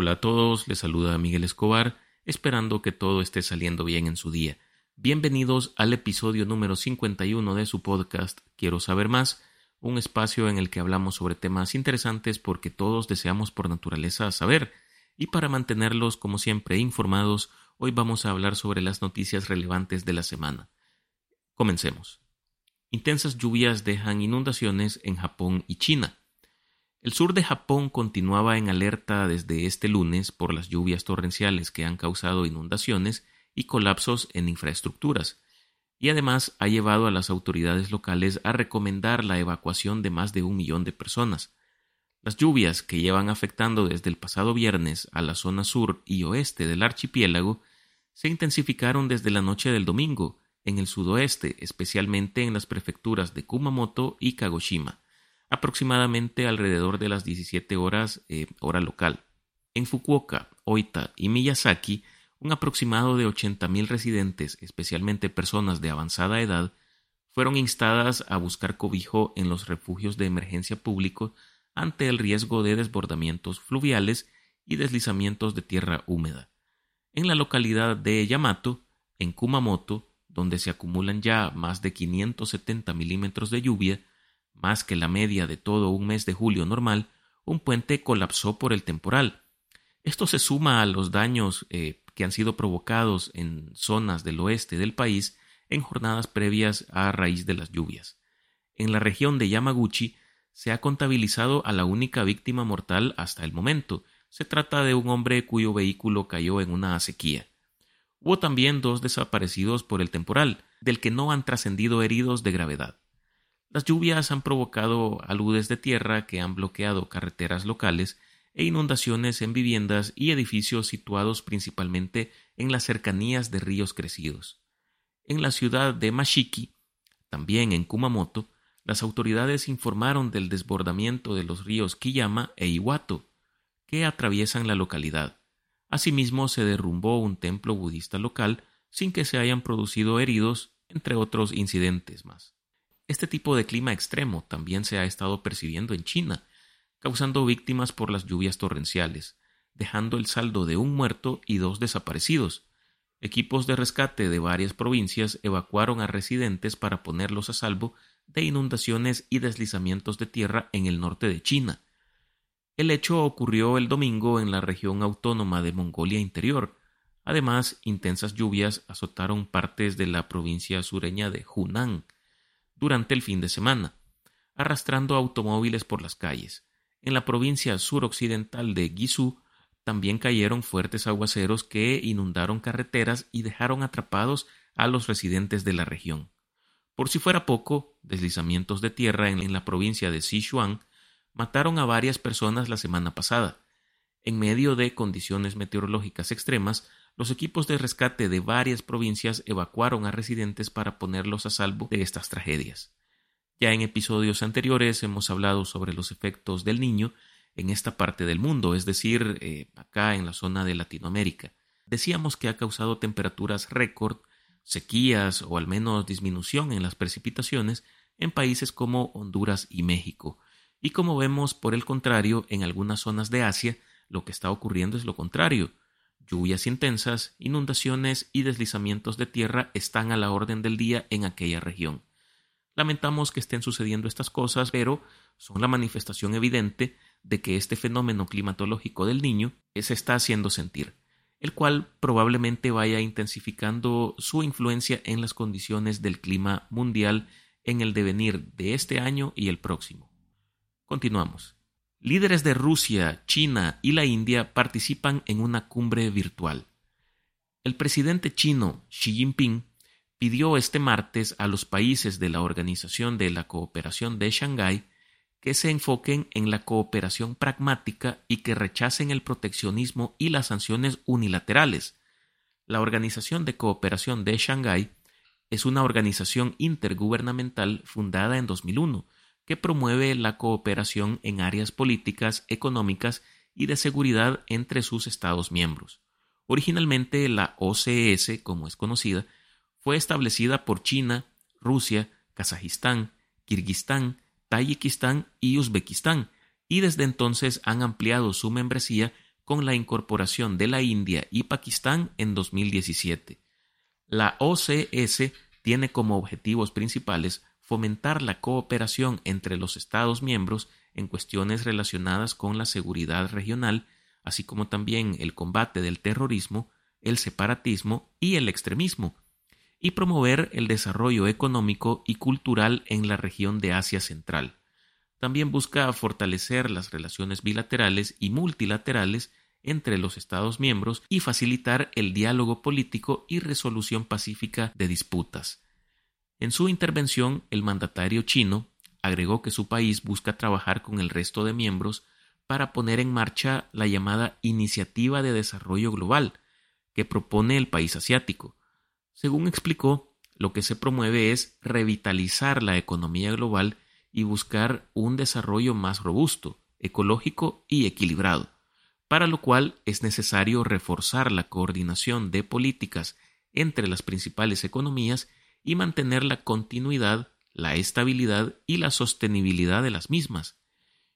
Hola a todos, les saluda Miguel Escobar, esperando que todo esté saliendo bien en su día. Bienvenidos al episodio número 51 de su podcast Quiero saber más, un espacio en el que hablamos sobre temas interesantes porque todos deseamos por naturaleza saber. Y para mantenerlos, como siempre, informados, hoy vamos a hablar sobre las noticias relevantes de la semana. Comencemos. Intensas lluvias dejan inundaciones en Japón y China. El sur de Japón continuaba en alerta desde este lunes por las lluvias torrenciales que han causado inundaciones y colapsos en infraestructuras, y además ha llevado a las autoridades locales a recomendar la evacuación de más de un millón de personas. Las lluvias que llevan afectando desde el pasado viernes a la zona sur y oeste del archipiélago se intensificaron desde la noche del domingo en el sudoeste, especialmente en las prefecturas de Kumamoto y Kagoshima aproximadamente alrededor de las 17 horas eh, hora local. En Fukuoka, Oita y Miyazaki, un aproximado de 80.000 residentes, especialmente personas de avanzada edad, fueron instadas a buscar cobijo en los refugios de emergencia públicos ante el riesgo de desbordamientos fluviales y deslizamientos de tierra húmeda. En la localidad de Yamato, en Kumamoto, donde se acumulan ya más de 570 milímetros de lluvia, más que la media de todo un mes de julio normal, un puente colapsó por el temporal. Esto se suma a los daños eh, que han sido provocados en zonas del oeste del país en jornadas previas a raíz de las lluvias. En la región de Yamaguchi se ha contabilizado a la única víctima mortal hasta el momento. Se trata de un hombre cuyo vehículo cayó en una sequía. Hubo también dos desaparecidos por el temporal, del que no han trascendido heridos de gravedad. Las lluvias han provocado aludes de tierra que han bloqueado carreteras locales e inundaciones en viviendas y edificios situados principalmente en las cercanías de ríos crecidos. En la ciudad de Mashiki, también en Kumamoto, las autoridades informaron del desbordamiento de los ríos Kiyama e Iwato, que atraviesan la localidad. Asimismo, se derrumbó un templo budista local sin que se hayan producido heridos, entre otros incidentes más. Este tipo de clima extremo también se ha estado percibiendo en China, causando víctimas por las lluvias torrenciales, dejando el saldo de un muerto y dos desaparecidos. Equipos de rescate de varias provincias evacuaron a residentes para ponerlos a salvo de inundaciones y deslizamientos de tierra en el norte de China. El hecho ocurrió el domingo en la región autónoma de Mongolia Interior. Además, intensas lluvias azotaron partes de la provincia sureña de Hunan, durante el fin de semana, arrastrando automóviles por las calles. En la provincia suroccidental de Guizhou también cayeron fuertes aguaceros que inundaron carreteras y dejaron atrapados a los residentes de la región. Por si fuera poco, deslizamientos de tierra en la provincia de Sichuan mataron a varias personas la semana pasada. En medio de condiciones meteorológicas extremas, los equipos de rescate de varias provincias evacuaron a residentes para ponerlos a salvo de estas tragedias. Ya en episodios anteriores hemos hablado sobre los efectos del niño en esta parte del mundo, es decir, eh, acá en la zona de Latinoamérica. Decíamos que ha causado temperaturas récord, sequías o al menos disminución en las precipitaciones en países como Honduras y México. Y como vemos, por el contrario, en algunas zonas de Asia, lo que está ocurriendo es lo contrario. Lluvias intensas, inundaciones y deslizamientos de tierra están a la orden del día en aquella región. Lamentamos que estén sucediendo estas cosas, pero son la manifestación evidente de que este fenómeno climatológico del niño se está haciendo sentir, el cual probablemente vaya intensificando su influencia en las condiciones del clima mundial en el devenir de este año y el próximo. Continuamos. Líderes de Rusia, China y la India participan en una cumbre virtual. El presidente chino Xi Jinping pidió este martes a los países de la Organización de la Cooperación de Shanghái que se enfoquen en la cooperación pragmática y que rechacen el proteccionismo y las sanciones unilaterales. La Organización de Cooperación de Shanghái es una organización intergubernamental fundada en 2001 que promueve la cooperación en áreas políticas, económicas y de seguridad entre sus Estados miembros. Originalmente la OCS, como es conocida, fue establecida por China, Rusia, Kazajistán, Kirguistán, Tayikistán y Uzbekistán, y desde entonces han ampliado su membresía con la incorporación de la India y Pakistán en 2017. La OCS tiene como objetivos principales fomentar la cooperación entre los Estados miembros en cuestiones relacionadas con la seguridad regional, así como también el combate del terrorismo, el separatismo y el extremismo, y promover el desarrollo económico y cultural en la región de Asia Central. También busca fortalecer las relaciones bilaterales y multilaterales entre los Estados miembros y facilitar el diálogo político y resolución pacífica de disputas. En su intervención, el mandatario chino agregó que su país busca trabajar con el resto de miembros para poner en marcha la llamada Iniciativa de Desarrollo Global que propone el país asiático. Según explicó, lo que se promueve es revitalizar la economía global y buscar un desarrollo más robusto, ecológico y equilibrado, para lo cual es necesario reforzar la coordinación de políticas entre las principales economías y mantener la continuidad, la estabilidad y la sostenibilidad de las mismas.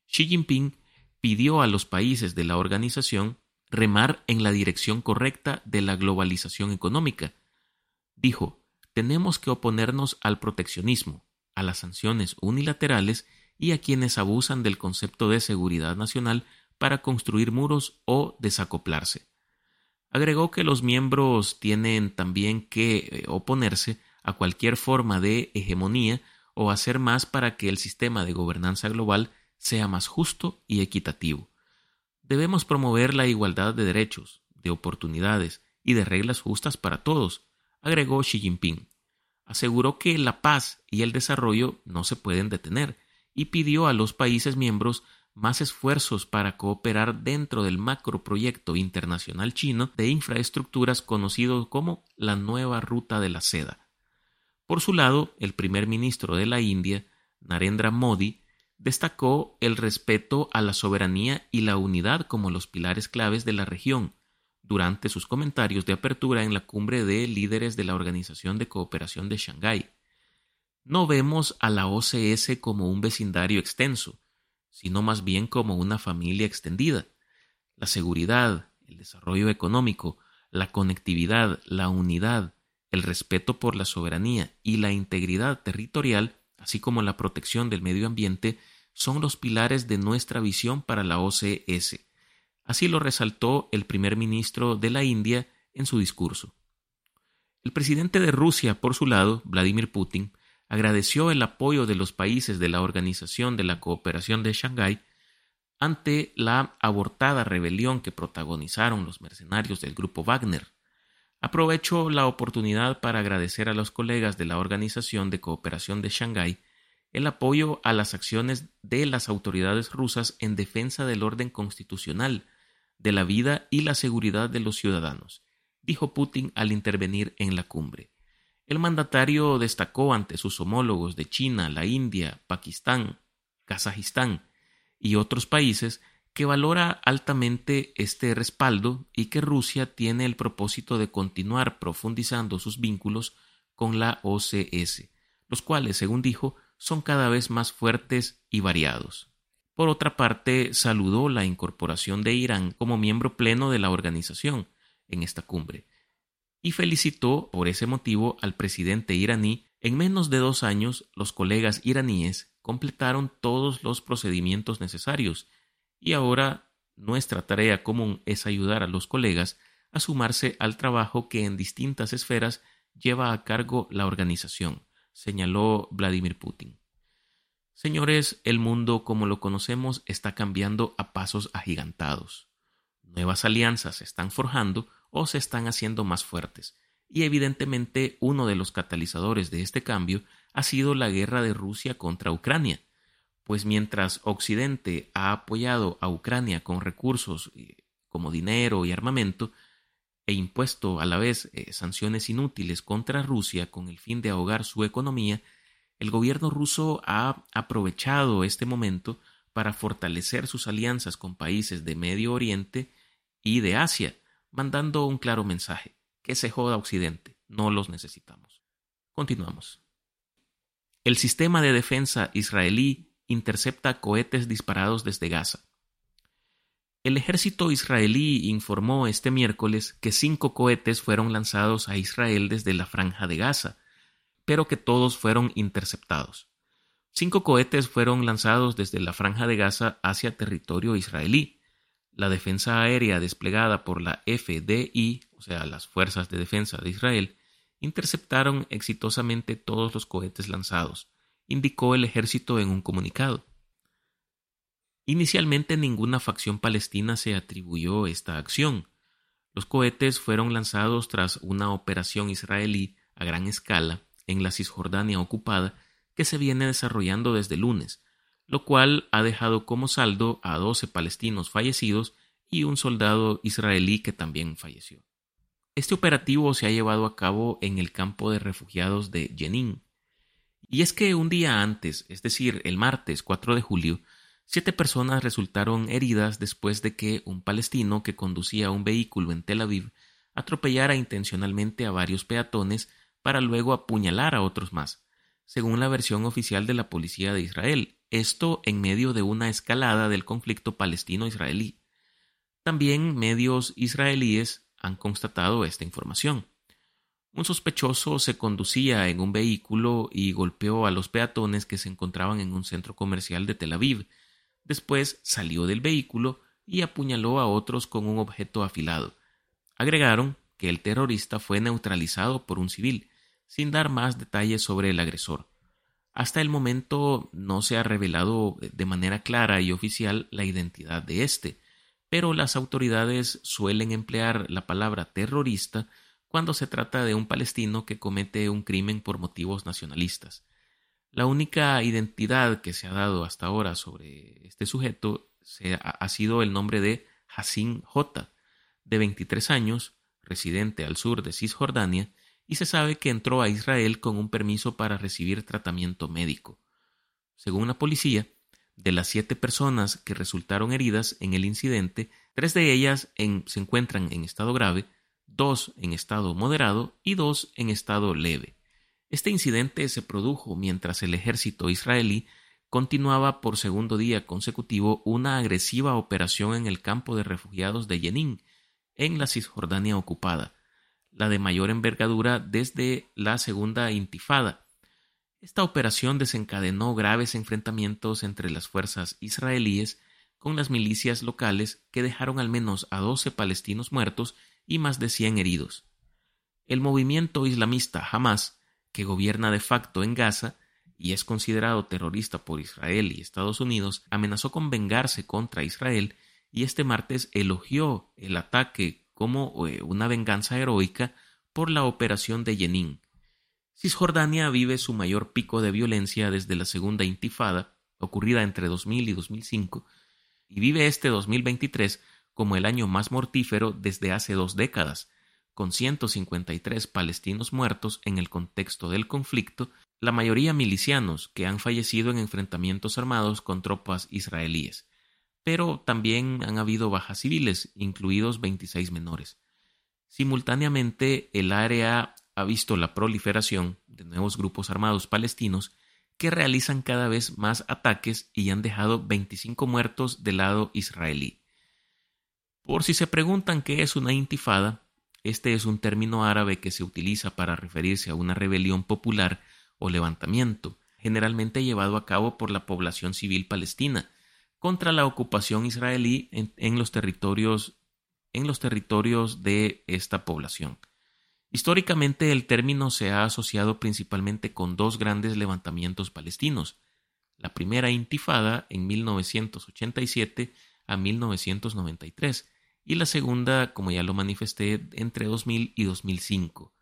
Xi Jinping pidió a los países de la organización remar en la dirección correcta de la globalización económica. Dijo, tenemos que oponernos al proteccionismo, a las sanciones unilaterales y a quienes abusan del concepto de seguridad nacional para construir muros o desacoplarse. Agregó que los miembros tienen también que eh, oponerse a cualquier forma de hegemonía o hacer más para que el sistema de gobernanza global sea más justo y equitativo. Debemos promover la igualdad de derechos, de oportunidades y de reglas justas para todos, agregó Xi Jinping aseguró que la paz y el desarrollo no se pueden detener y pidió a los países miembros más esfuerzos para cooperar dentro del macroproyecto internacional chino de infraestructuras conocido como la nueva ruta de la seda. Por su lado, el primer ministro de la India, Narendra Modi, destacó el respeto a la soberanía y la unidad como los pilares claves de la región, durante sus comentarios de apertura en la cumbre de líderes de la Organización de Cooperación de Shanghái. No vemos a la OCS como un vecindario extenso, sino más bien como una familia extendida. La seguridad, el desarrollo económico, la conectividad, la unidad, el respeto por la soberanía y la integridad territorial, así como la protección del medio ambiente, son los pilares de nuestra visión para la OCS Así lo resaltó el primer ministro de la India en su discurso. El presidente de Rusia, por su lado, Vladimir Putin, agradeció el apoyo de los países de la Organización de la Cooperación de Shanghái ante la abortada rebelión que protagonizaron los mercenarios del grupo Wagner. Aprovechó la oportunidad para agradecer a los colegas de la Organización de Cooperación de Shanghái el apoyo a las acciones de las autoridades rusas en defensa del orden constitucional, de la vida y la seguridad de los ciudadanos, dijo Putin al intervenir en la cumbre. El mandatario destacó ante sus homólogos de China, la India, Pakistán, Kazajistán y otros países que valora altamente este respaldo y que Rusia tiene el propósito de continuar profundizando sus vínculos con la OCS, los cuales, según dijo, son cada vez más fuertes y variados. Por otra parte, saludó la incorporación de Irán como miembro pleno de la organización en esta cumbre y felicitó por ese motivo al presidente iraní. En menos de dos años, los colegas iraníes completaron todos los procedimientos necesarios y ahora nuestra tarea común es ayudar a los colegas a sumarse al trabajo que en distintas esferas lleva a cargo la organización señaló Vladimir Putin. Señores, el mundo como lo conocemos está cambiando a pasos agigantados. Nuevas alianzas se están forjando o se están haciendo más fuertes, y evidentemente uno de los catalizadores de este cambio ha sido la guerra de Rusia contra Ucrania, pues mientras Occidente ha apoyado a Ucrania con recursos eh, como dinero y armamento, e impuesto a la vez eh, sanciones inútiles contra Rusia con el fin de ahogar su economía, el gobierno ruso ha aprovechado este momento para fortalecer sus alianzas con países de Medio Oriente y de Asia, mandando un claro mensaje, que se joda Occidente, no los necesitamos. Continuamos. El sistema de defensa israelí intercepta cohetes disparados desde Gaza. El ejército israelí informó este miércoles que cinco cohetes fueron lanzados a Israel desde la franja de Gaza, pero que todos fueron interceptados. Cinco cohetes fueron lanzados desde la franja de Gaza hacia territorio israelí. La defensa aérea desplegada por la FDI, o sea, las Fuerzas de Defensa de Israel, interceptaron exitosamente todos los cohetes lanzados, indicó el ejército en un comunicado. Inicialmente ninguna facción palestina se atribuyó esta acción. Los cohetes fueron lanzados tras una operación israelí a gran escala en la Cisjordania ocupada que se viene desarrollando desde lunes, lo cual ha dejado como saldo a 12 palestinos fallecidos y un soldado israelí que también falleció. Este operativo se ha llevado a cabo en el campo de refugiados de Jenin. Y es que un día antes, es decir, el martes 4 de julio, siete personas resultaron heridas después de que un palestino que conducía un vehículo en Tel Aviv atropellara intencionalmente a varios peatones para luego apuñalar a otros más, según la versión oficial de la policía de Israel, esto en medio de una escalada del conflicto palestino-israelí. También medios israelíes han constatado esta información. Un sospechoso se conducía en un vehículo y golpeó a los peatones que se encontraban en un centro comercial de Tel Aviv. Después salió del vehículo y apuñaló a otros con un objeto afilado. Agregaron que el terrorista fue neutralizado por un civil, sin dar más detalles sobre el agresor. Hasta el momento no se ha revelado de manera clara y oficial la identidad de éste, pero las autoridades suelen emplear la palabra terrorista cuando se trata de un palestino que comete un crimen por motivos nacionalistas. La única identidad que se ha dado hasta ahora sobre este sujeto ha sido el nombre de Hassin J, de 23 años, residente al sur de Cisjordania, y se sabe que entró a Israel con un permiso para recibir tratamiento médico. Según la policía, de las siete personas que resultaron heridas en el incidente, tres de ellas se encuentran en estado grave, dos en estado moderado y dos en estado leve. Este incidente se produjo mientras el ejército israelí continuaba por segundo día consecutivo una agresiva operación en el campo de refugiados de Jenin, en la Cisjordania ocupada, la de mayor envergadura desde la segunda intifada. Esta operación desencadenó graves enfrentamientos entre las fuerzas israelíes con las milicias locales que dejaron al menos a 12 palestinos muertos y más de 100 heridos. El movimiento islamista Hamas, que gobierna de facto en Gaza y es considerado terrorista por Israel y Estados Unidos, amenazó con vengarse contra Israel y este martes elogió el ataque como eh, una venganza heroica por la operación de Jenin. Cisjordania vive su mayor pico de violencia desde la segunda intifada, ocurrida entre 2000 y 2005, y vive este 2023 como el año más mortífero desde hace dos décadas, con 153 palestinos muertos en el contexto del conflicto, la mayoría milicianos que han fallecido en enfrentamientos armados con tropas israelíes pero también han habido bajas civiles, incluidos 26 menores. Simultáneamente, el área ha visto la proliferación de nuevos grupos armados palestinos que realizan cada vez más ataques y han dejado 25 muertos del lado israelí. Por si se preguntan qué es una intifada, este es un término árabe que se utiliza para referirse a una rebelión popular o levantamiento, generalmente llevado a cabo por la población civil palestina, contra la ocupación israelí en, los territorios en los territorios de esta población. Históricamente el término se ha asociado principalmente con dos grandes levantamientos palestinos, la primera intifada en 1987 a 1993 y la segunda, como ya lo manifesté, entre 2000 y 2005.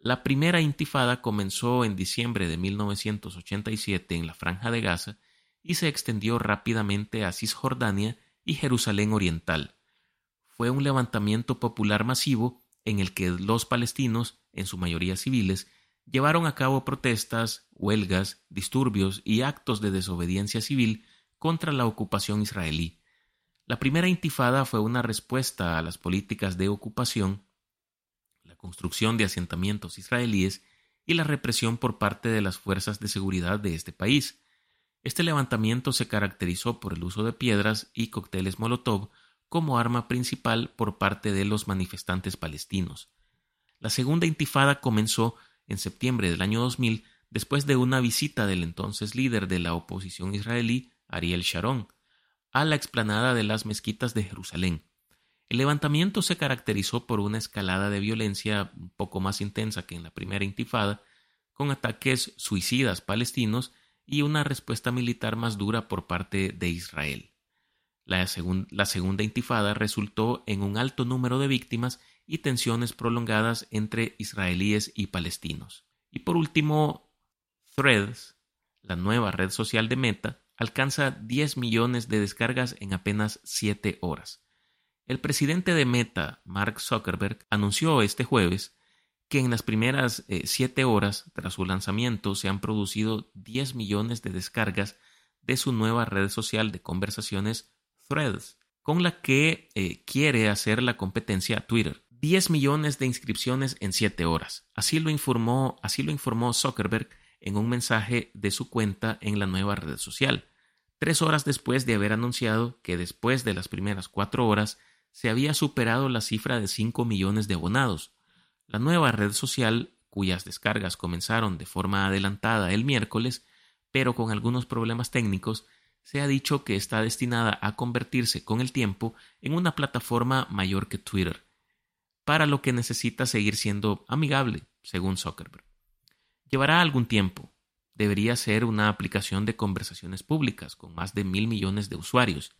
La primera intifada comenzó en diciembre de 1987 en la Franja de Gaza y se extendió rápidamente a Cisjordania y Jerusalén Oriental. Fue un levantamiento popular masivo en el que los palestinos, en su mayoría civiles, llevaron a cabo protestas, huelgas, disturbios y actos de desobediencia civil contra la ocupación israelí. La primera intifada fue una respuesta a las políticas de ocupación, la construcción de asentamientos israelíes y la represión por parte de las fuerzas de seguridad de este país. Este levantamiento se caracterizó por el uso de piedras y cócteles Molotov como arma principal por parte de los manifestantes palestinos. La segunda intifada comenzó en septiembre del año 2000 después de una visita del entonces líder de la oposición israelí, Ariel Sharon, a la explanada de las mezquitas de Jerusalén. El levantamiento se caracterizó por una escalada de violencia un poco más intensa que en la primera intifada, con ataques suicidas palestinos y una respuesta militar más dura por parte de Israel. La, la, segunda intifada resultó en un alto número de víctimas y tensiones prolongadas entre israelíes y palestinos. Y por último, Threads, la nueva red social de Meta, alcanza 10 millones de descargas en apenas 7 horas. El presidente de Meta, Mark Zuckerberg, anunció este jueves que en las primeras 7 eh, horas tras su lanzamiento se han producido 10 millones de descargas de su nueva red social de conversaciones Threads, con la que eh, quiere hacer la competencia a Twitter. 10 millones de inscripciones en 7 horas. Así lo informó, así lo informó Zuckerberg en un mensaje de su cuenta en la nueva red social, tres horas después de haber anunciado que después de las primeras cuatro horas se había superado la cifra de 5 millones de abonados. La nueva red social, cuyas descargas comenzaron de forma adelantada el miércoles, pero con algunos problemas técnicos, se ha dicho que está destinada a convertirse con el tiempo en una plataforma mayor que Twitter, para lo que necesita seguir siendo amigable, según Zuckerberg. Llevará algún tiempo. Debería ser una aplicación de conversaciones públicas con más de mil millones de usuarios,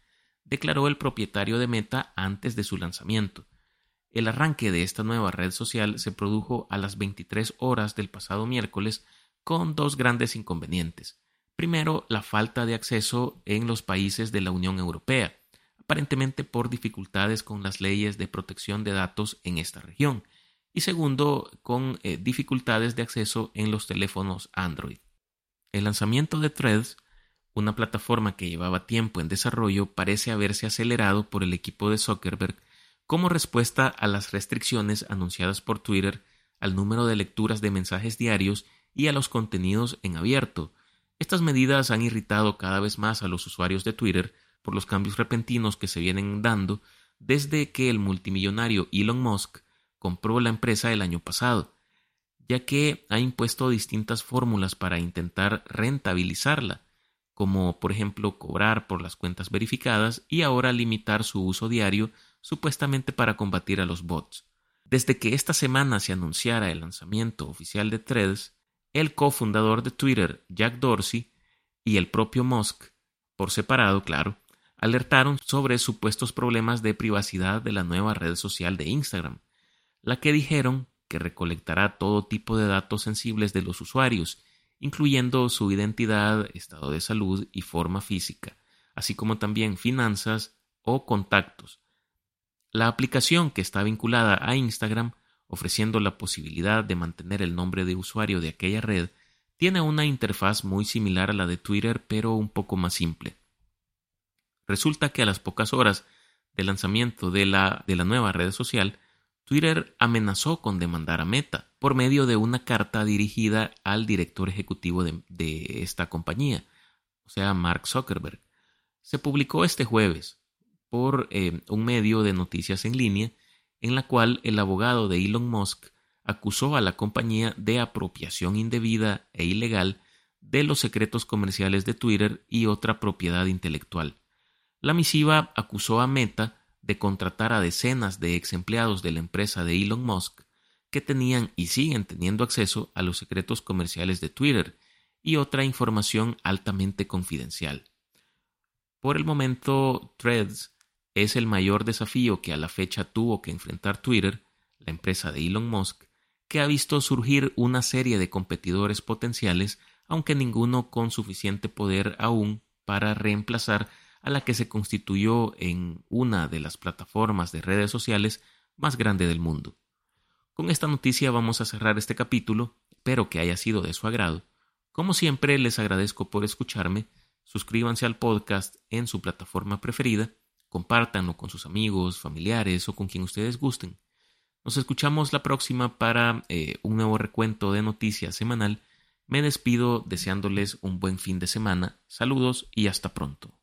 declaró el propietario de Meta antes de su lanzamiento. El arranque de esta nueva red social se produjo a las 23 horas del pasado miércoles con dos grandes inconvenientes. Primero, la falta de acceso en los países de la Unión Europea, aparentemente por dificultades con las leyes de protección de datos en esta región, y segundo, con eh, dificultades de acceso en los teléfonos Android. El lanzamiento de Threads, una plataforma que llevaba tiempo en desarrollo, parece haberse acelerado por el equipo de Zuckerberg como respuesta a las restricciones anunciadas por Twitter al número de lecturas de mensajes diarios y a los contenidos en abierto. Estas medidas han irritado cada vez más a los usuarios de Twitter por los cambios repentinos que se vienen dando desde que el multimillonario Elon Musk compró la empresa el año pasado, ya que ha impuesto distintas fórmulas para intentar rentabilizarla, como por ejemplo cobrar por las cuentas verificadas y ahora limitar su uso diario supuestamente para combatir a los bots. Desde que esta semana se anunciara el lanzamiento oficial de Threads, el cofundador de Twitter, Jack Dorsey, y el propio Musk, por separado, claro, alertaron sobre supuestos problemas de privacidad de la nueva red social de Instagram, la que dijeron que recolectará todo tipo de datos sensibles de los usuarios, incluyendo su identidad, estado de salud y forma física, así como también finanzas o contactos. La aplicación que está vinculada a Instagram, ofreciendo la posibilidad de mantener el nombre de usuario de aquella red, tiene una interfaz muy similar a la de Twitter, pero un poco más simple. Resulta que a las pocas horas del lanzamiento de la, de la nueva red social, Twitter amenazó con demandar a Meta por medio de una carta dirigida al director ejecutivo de, esta compañía, o sea, Mark Zuckerberg. Se publicó este jueves por eh, un medio de noticias en línea en la cual el abogado de Elon Musk acusó a la compañía de apropiación indebida e ilegal de los secretos comerciales de Twitter y otra propiedad intelectual. La misiva acusó a Meta de contratar a decenas de ex empleados de la empresa de Elon Musk que tenían y siguen teniendo acceso a los secretos comerciales de Twitter y otra información altamente confidencial. Por el momento, Threads es el mayor desafío que a la fecha tuvo que enfrentar Twitter, la empresa de Elon Musk, que ha visto surgir una serie de competidores potenciales, aunque ninguno con suficiente poder aún para reemplazar a la que se constituyó en una de las plataformas de redes sociales más grande del mundo. Con esta noticia vamos a cerrar este capítulo, espero que haya sido de su agrado. Como siempre, les agradezco por escucharme, suscríbanse al podcast en su plataforma preferida, compártanlo con sus amigos, familiares o con quien ustedes gusten. Nos escuchamos la próxima para eh, un nuevo recuento de noticias semanal. Me despido deseándoles un buen fin de semana. Saludos y hasta pronto.